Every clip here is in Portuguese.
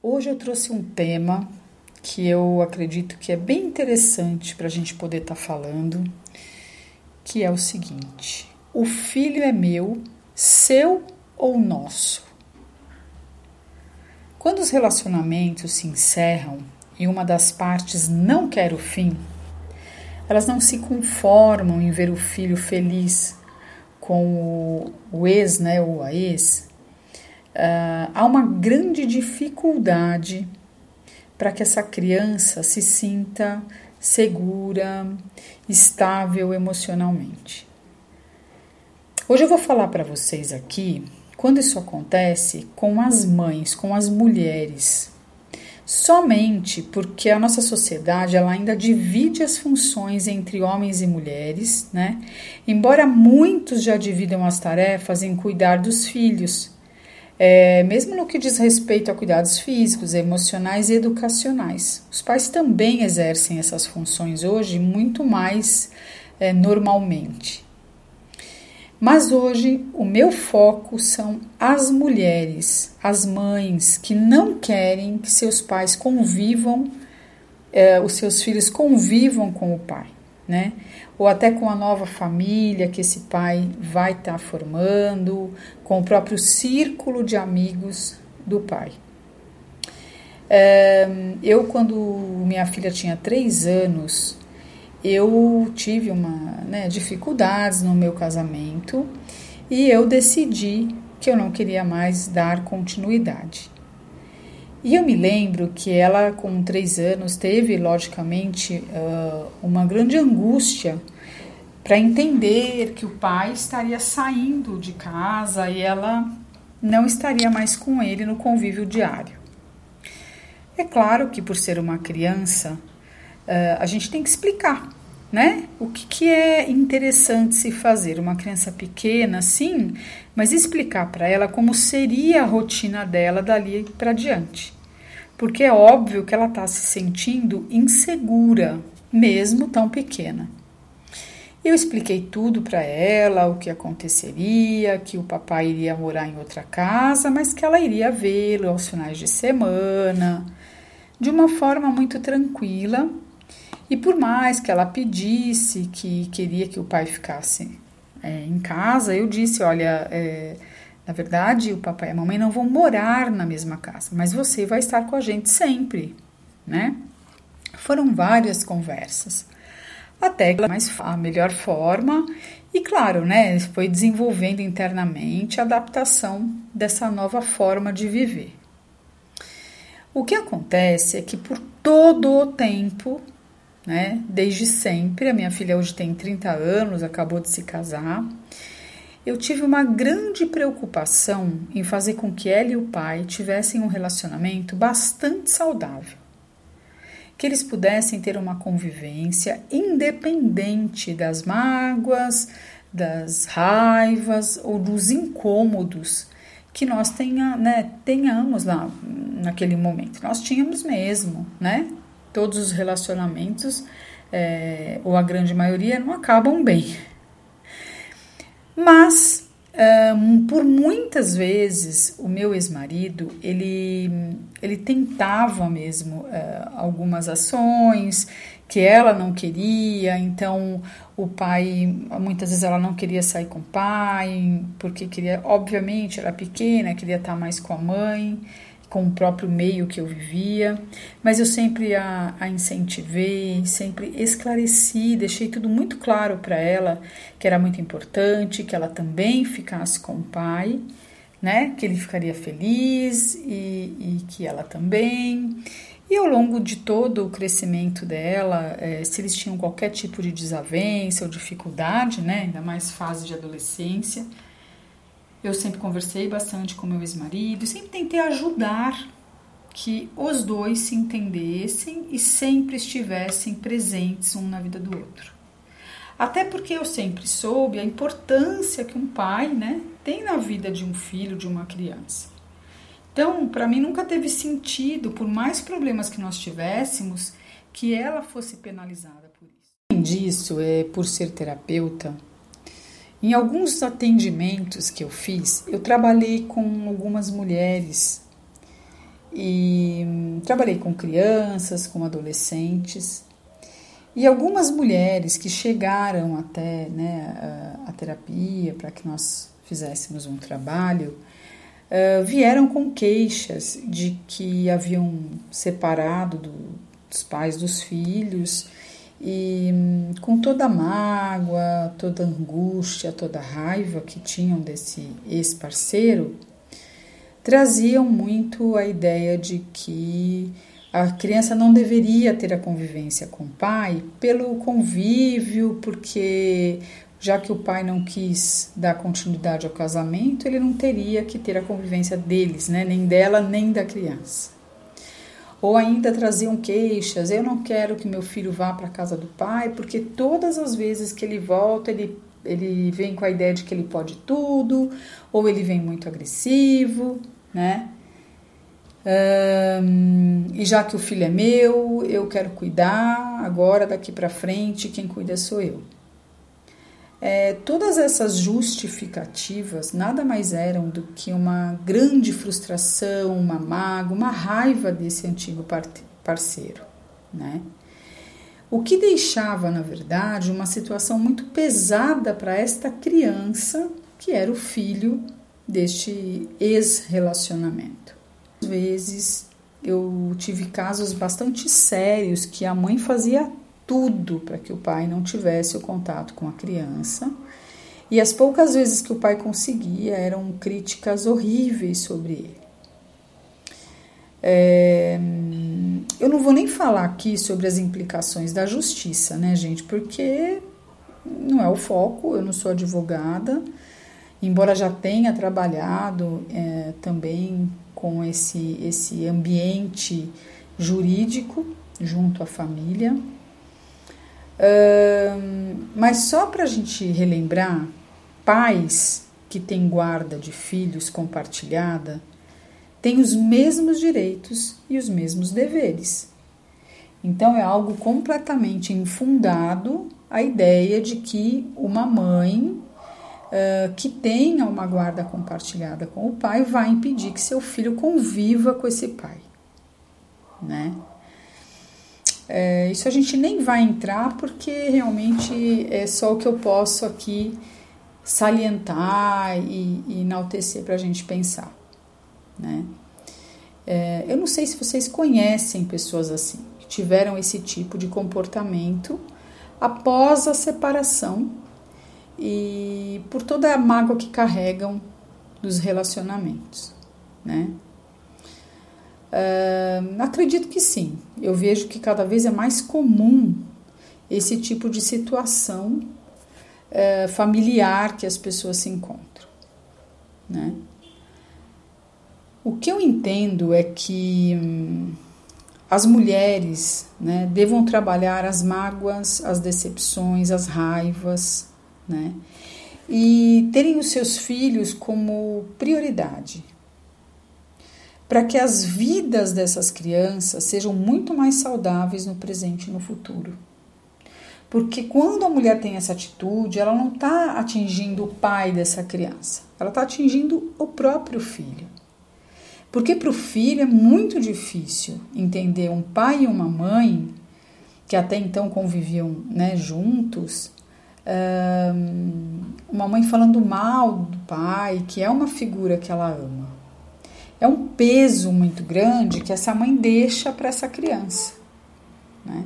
Hoje eu trouxe um tema que eu acredito que é bem interessante para a gente poder estar tá falando, que é o seguinte: o filho é meu, seu ou nosso? Quando os relacionamentos se encerram e uma das partes não quer o fim, elas não se conformam em ver o filho feliz com o, ex, né, ou a ex, uh, há uma grande dificuldade para que essa criança se sinta segura, estável emocionalmente. Hoje eu vou falar para vocês aqui quando isso acontece com as mães, com as mulheres. Somente porque a nossa sociedade ela ainda divide as funções entre homens e mulheres, né? Embora muitos já dividam as tarefas em cuidar dos filhos, é, mesmo no que diz respeito a cuidados físicos, emocionais e educacionais. Os pais também exercem essas funções hoje muito mais é, normalmente. Mas hoje o meu foco são as mulheres, as mães que não querem que seus pais convivam, é, os seus filhos convivam com o pai né? Ou até com a nova família que esse pai vai estar tá formando, com o próprio círculo de amigos do pai. Eu, quando minha filha tinha três anos, eu tive uma né, dificuldades no meu casamento e eu decidi que eu não queria mais dar continuidade. E eu me lembro que ela, com três anos, teve, logicamente, uma grande angústia para entender que o pai estaria saindo de casa e ela não estaria mais com ele no convívio diário. É claro que, por ser uma criança, a gente tem que explicar né? O que, que é interessante se fazer? Uma criança pequena, sim, mas explicar para ela como seria a rotina dela dali para diante. Porque é óbvio que ela está se sentindo insegura, mesmo tão pequena. Eu expliquei tudo para ela, o que aconteceria, que o papai iria morar em outra casa, mas que ela iria vê-lo aos finais de semana, de uma forma muito tranquila e por mais que ela pedisse que queria que o pai ficasse é, em casa, eu disse: olha, é, na verdade, o papai e a mamãe não vão morar na mesma casa, mas você vai estar com a gente sempre, né? Foram várias conversas até que mais a melhor forma e claro, né, foi desenvolvendo internamente a adaptação dessa nova forma de viver. O que acontece é que por todo o tempo né? Desde sempre, a minha filha hoje tem 30 anos, acabou de se casar. Eu tive uma grande preocupação em fazer com que ela e o pai tivessem um relacionamento bastante saudável. Que eles pudessem ter uma convivência independente das mágoas, das raivas ou dos incômodos que nós tenha, né, tenhamos lá naquele momento. Nós tínhamos mesmo, né? Todos os relacionamentos, é, ou a grande maioria, não acabam bem. Mas, um, por muitas vezes, o meu ex-marido, ele, ele tentava mesmo uh, algumas ações que ela não queria, então o pai, muitas vezes ela não queria sair com o pai, porque queria, obviamente, era pequena, queria estar mais com a mãe, com o próprio meio que eu vivia, mas eu sempre a, a incentivei, sempre esclareci, deixei tudo muito claro para ela que era muito importante que ela também ficasse com o pai, né? Que ele ficaria feliz e, e que ela também. E ao longo de todo o crescimento dela, é, se eles tinham qualquer tipo de desavença ou dificuldade, né? Ainda mais fase de adolescência, eu sempre conversei bastante com meu ex-marido, sempre tentei ajudar que os dois se entendessem e sempre estivessem presentes um na vida do outro. Até porque eu sempre soube a importância que um pai, né, tem na vida de um filho, de uma criança. Então, para mim nunca teve sentido, por mais problemas que nós tivéssemos, que ela fosse penalizada por isso. Além disso, é por ser terapeuta, em alguns atendimentos que eu fiz, eu trabalhei com algumas mulheres e hum, trabalhei com crianças, com adolescentes. E algumas mulheres que chegaram até né, a, a terapia para que nós fizéssemos um trabalho, uh, vieram com queixas de que haviam separado do, dos pais dos filhos e hum, com toda a mágoa, toda a angústia, toda a raiva que tinham desse ex-parceiro, traziam muito a ideia de que a criança não deveria ter a convivência com o pai pelo convívio, porque já que o pai não quis dar continuidade ao casamento, ele não teria que ter a convivência deles, né? nem dela, nem da criança. Ou ainda traziam queixas: eu não quero que meu filho vá para a casa do pai, porque todas as vezes que ele volta, ele, ele vem com a ideia de que ele pode tudo, ou ele vem muito agressivo, né? E já que o filho é meu, eu quero cuidar, agora daqui para frente, quem cuida sou eu. É, todas essas justificativas nada mais eram do que uma grande frustração, uma mágoa, uma raiva desse antigo parceiro, né? O que deixava, na verdade, uma situação muito pesada para esta criança, que era o filho deste ex-relacionamento. Às vezes eu tive casos bastante sérios que a mãe fazia tudo para que o pai não tivesse o contato com a criança. E as poucas vezes que o pai conseguia eram críticas horríveis sobre ele. É, eu não vou nem falar aqui sobre as implicações da justiça, né, gente? Porque não é o foco, eu não sou advogada, embora já tenha trabalhado é, também com esse, esse ambiente jurídico junto à família. Mas só para a gente relembrar, pais que têm guarda de filhos compartilhada têm os mesmos direitos e os mesmos deveres. Então é algo completamente infundado a ideia de que uma mãe uh, que tenha uma guarda compartilhada com o pai vai impedir que seu filho conviva com esse pai, né? É, isso a gente nem vai entrar porque realmente é só o que eu posso aqui salientar e, e enaltecer para a gente pensar, né? É, eu não sei se vocês conhecem pessoas assim, que tiveram esse tipo de comportamento após a separação e por toda a mágoa que carregam dos relacionamentos, né? Uh, acredito que sim. Eu vejo que cada vez é mais comum esse tipo de situação uh, familiar que as pessoas se encontram, né? O que eu entendo é que hum, as mulheres né, devam trabalhar as mágoas, as decepções, as raivas, né? E terem os seus filhos como prioridade, para que as vidas dessas crianças sejam muito mais saudáveis no presente e no futuro. Porque quando a mulher tem essa atitude, ela não está atingindo o pai dessa criança, ela está atingindo o próprio filho. Porque para o filho é muito difícil entender um pai e uma mãe que até então conviviam né, juntos uma mãe falando mal do pai, que é uma figura que ela ama. É um peso muito grande que essa mãe deixa para essa criança, né?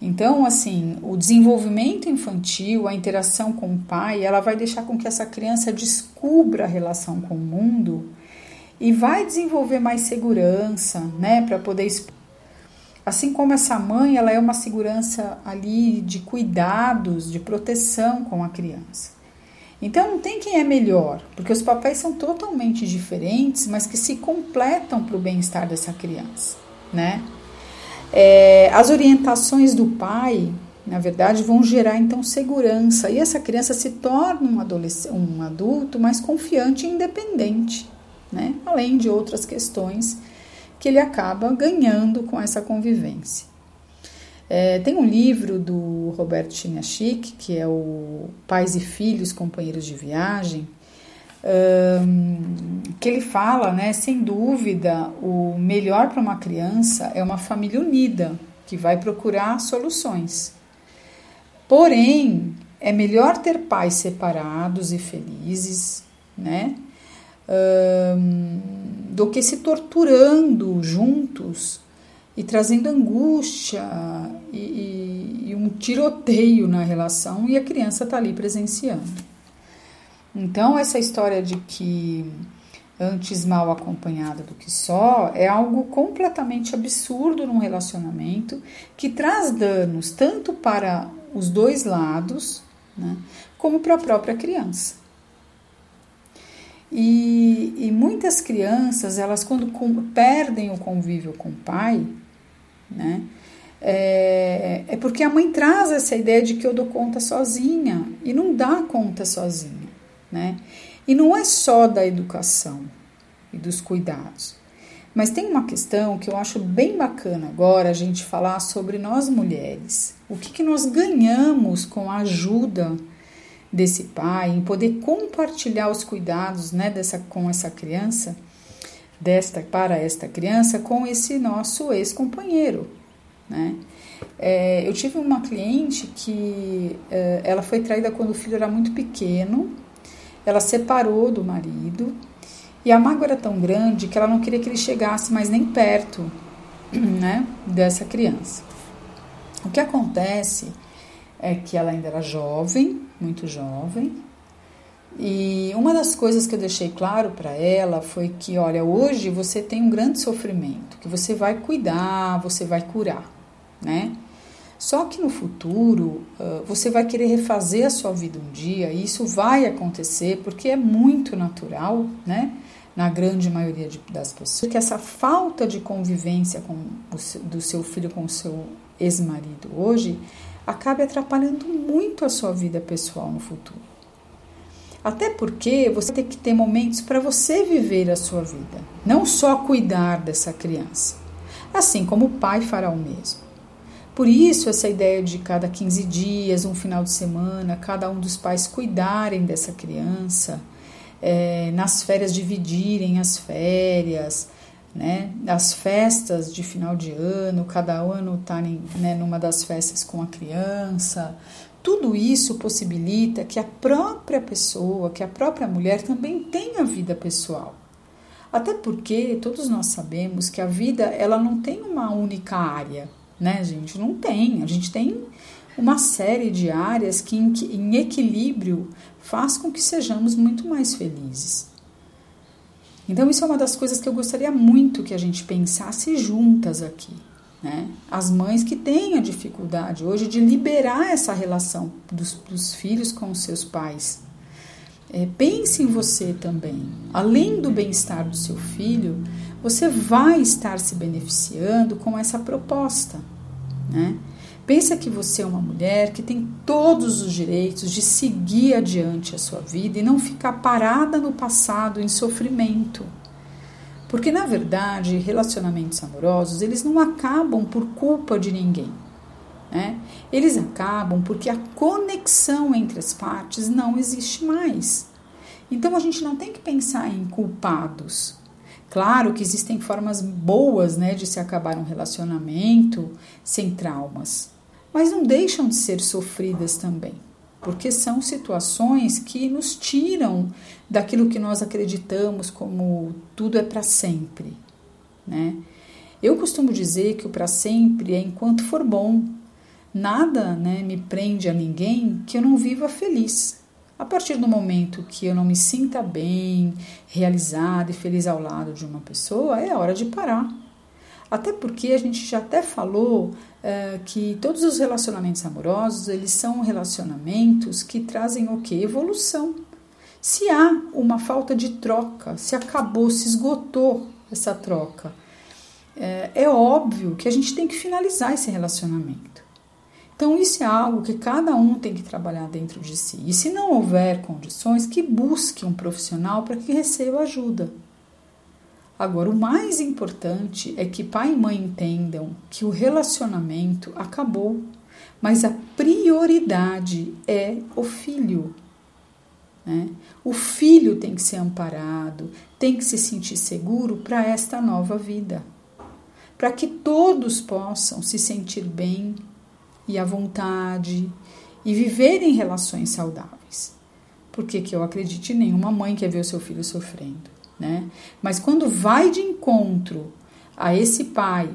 Então, assim, o desenvolvimento infantil, a interação com o pai, ela vai deixar com que essa criança descubra a relação com o mundo e vai desenvolver mais segurança, né, para poder Assim como essa mãe, ela é uma segurança ali de cuidados, de proteção com a criança. Então não tem quem é melhor, porque os papéis são totalmente diferentes, mas que se completam para o bem-estar dessa criança, né? É, as orientações do pai, na verdade, vão gerar então segurança e essa criança se torna um, um adulto mais confiante e independente, né? Além de outras questões que ele acaba ganhando com essa convivência. É, tem um livro do Roberto Chiniachik, que é o Pais e Filhos, Companheiros de Viagem, que ele fala, né, sem dúvida, o melhor para uma criança é uma família unida, que vai procurar soluções. Porém, é melhor ter pais separados e felizes, né, do que se torturando juntos e trazendo angústia e, e, e um tiroteio na relação e a criança está ali presenciando. Então, essa história de que antes mal acompanhada do que só é algo completamente absurdo num relacionamento que traz danos tanto para os dois lados, né, como para a própria criança. E, e, muitas crianças, elas quando com, perdem o convívio com o pai, né, é, é porque a mãe traz essa ideia de que eu dou conta sozinha e não dá conta sozinha né? E não é só da educação e dos cuidados. Mas tem uma questão que eu acho bem bacana agora a gente falar sobre nós mulheres. O que, que nós ganhamos com a ajuda desse pai em poder compartilhar os cuidados né, dessa, com essa criança, desta para esta criança, com esse nosso ex-companheiro. Né? É, eu tive uma cliente que é, ela foi traída quando o filho era muito pequeno ela separou do marido e a mágoa era tão grande que ela não queria que ele chegasse mais nem perto né, dessa criança. O que acontece é que ela ainda era jovem, muito jovem, e uma das coisas que eu deixei claro para ela foi que, olha, hoje você tem um grande sofrimento, que você vai cuidar, você vai curar, né? Só que no futuro você vai querer refazer a sua vida um dia e isso vai acontecer porque é muito natural, né? Na grande maioria de, das pessoas, que essa falta de convivência com o, do seu filho com o seu ex-marido hoje acabe atrapalhando muito a sua vida pessoal no futuro. Até porque você tem que ter momentos para você viver a sua vida, não só cuidar dessa criança. Assim como o pai fará o mesmo. Por isso, essa ideia de cada 15 dias, um final de semana, cada um dos pais cuidarem dessa criança, é, nas férias dividirem as férias, né, as festas de final de ano, cada ano estarem né, numa das festas com a criança. Tudo isso possibilita que a própria pessoa, que a própria mulher também tenha vida pessoal. Até porque todos nós sabemos que a vida ela não tem uma única área né, gente? Não tem. A gente tem uma série de áreas que, em, em equilíbrio, faz com que sejamos muito mais felizes. Então, isso é uma das coisas que eu gostaria muito que a gente pensasse juntas aqui. Né? As mães que têm a dificuldade hoje de liberar essa relação dos, dos filhos com os seus pais. É, pense em você também. Além do bem-estar do seu filho, você vai estar se beneficiando com essa proposta. Né? Pensa que você é uma mulher que tem todos os direitos de seguir adiante a sua vida e não ficar parada no passado em sofrimento. Porque na verdade, relacionamentos amorosos, eles não acabam por culpa de ninguém. Né? Eles acabam porque a conexão entre as partes não existe mais. Então a gente não tem que pensar em culpados. Claro que existem formas boas né, de se acabar um relacionamento sem traumas, mas não deixam de ser sofridas também, porque são situações que nos tiram daquilo que nós acreditamos como tudo é para sempre. Né? Eu costumo dizer que o para sempre é enquanto for bom. Nada né, me prende a ninguém que eu não viva feliz. A partir do momento que eu não me sinta bem, realizada e feliz ao lado de uma pessoa, é hora de parar. Até porque a gente já até falou é, que todos os relacionamentos amorosos eles são relacionamentos que trazem o que? Evolução. Se há uma falta de troca, se acabou, se esgotou essa troca, é, é óbvio que a gente tem que finalizar esse relacionamento. Então, isso é algo que cada um tem que trabalhar dentro de si. E se não houver condições, que busque um profissional para que receba ajuda. Agora, o mais importante é que pai e mãe entendam que o relacionamento acabou, mas a prioridade é o filho. Né? O filho tem que ser amparado, tem que se sentir seguro para esta nova vida, para que todos possam se sentir bem e à vontade e viver em relações saudáveis. Porque que eu acredite nenhuma mãe quer ver o seu filho sofrendo, né? Mas quando vai de encontro a esse pai,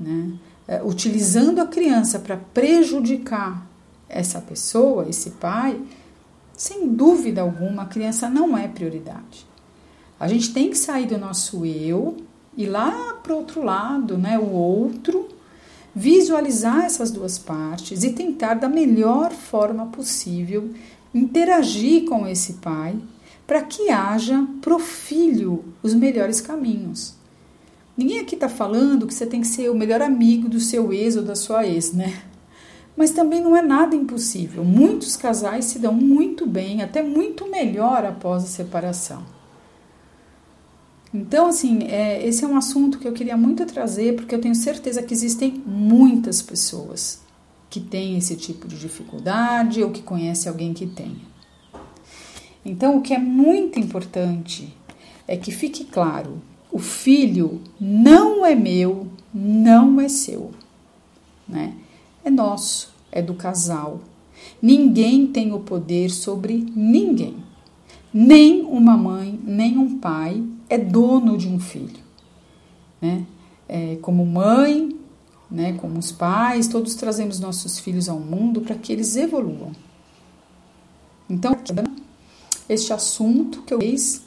né, é, utilizando a criança para prejudicar essa pessoa, esse pai, sem dúvida alguma, a criança não é prioridade. A gente tem que sair do nosso eu e lá para o outro lado, né, o outro, visualizar essas duas partes e tentar da melhor forma possível interagir com esse pai para que haja pro filho os melhores caminhos. Ninguém aqui está falando que você tem que ser o melhor amigo do seu ex ou da sua ex, né? Mas também não é nada impossível. Muitos casais se dão muito bem, até muito melhor após a separação. Então, assim, é, esse é um assunto que eu queria muito trazer, porque eu tenho certeza que existem muitas pessoas que têm esse tipo de dificuldade ou que conhecem alguém que tenha. Então, o que é muito importante é que fique claro: o filho não é meu, não é seu, né? é nosso, é do casal. Ninguém tem o poder sobre ninguém. Nem uma mãe, nem um pai é dono de um filho. Né? É, como mãe, né, como os pais, todos trazemos nossos filhos ao mundo para que eles evoluam. Então, este assunto que eu fiz,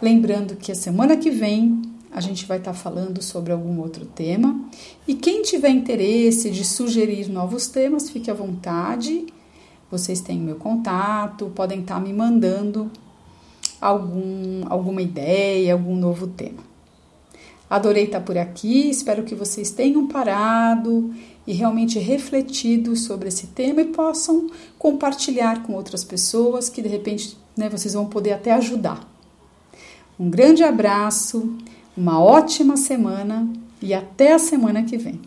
lembrando que a semana que vem a gente vai estar falando sobre algum outro tema. E quem tiver interesse de sugerir novos temas, fique à vontade. Vocês têm meu contato, podem estar me mandando algum, alguma ideia, algum novo tema. Adorei estar por aqui, espero que vocês tenham parado e realmente refletido sobre esse tema e possam compartilhar com outras pessoas que de repente né, vocês vão poder até ajudar. Um grande abraço uma ótima semana e até a semana que vem.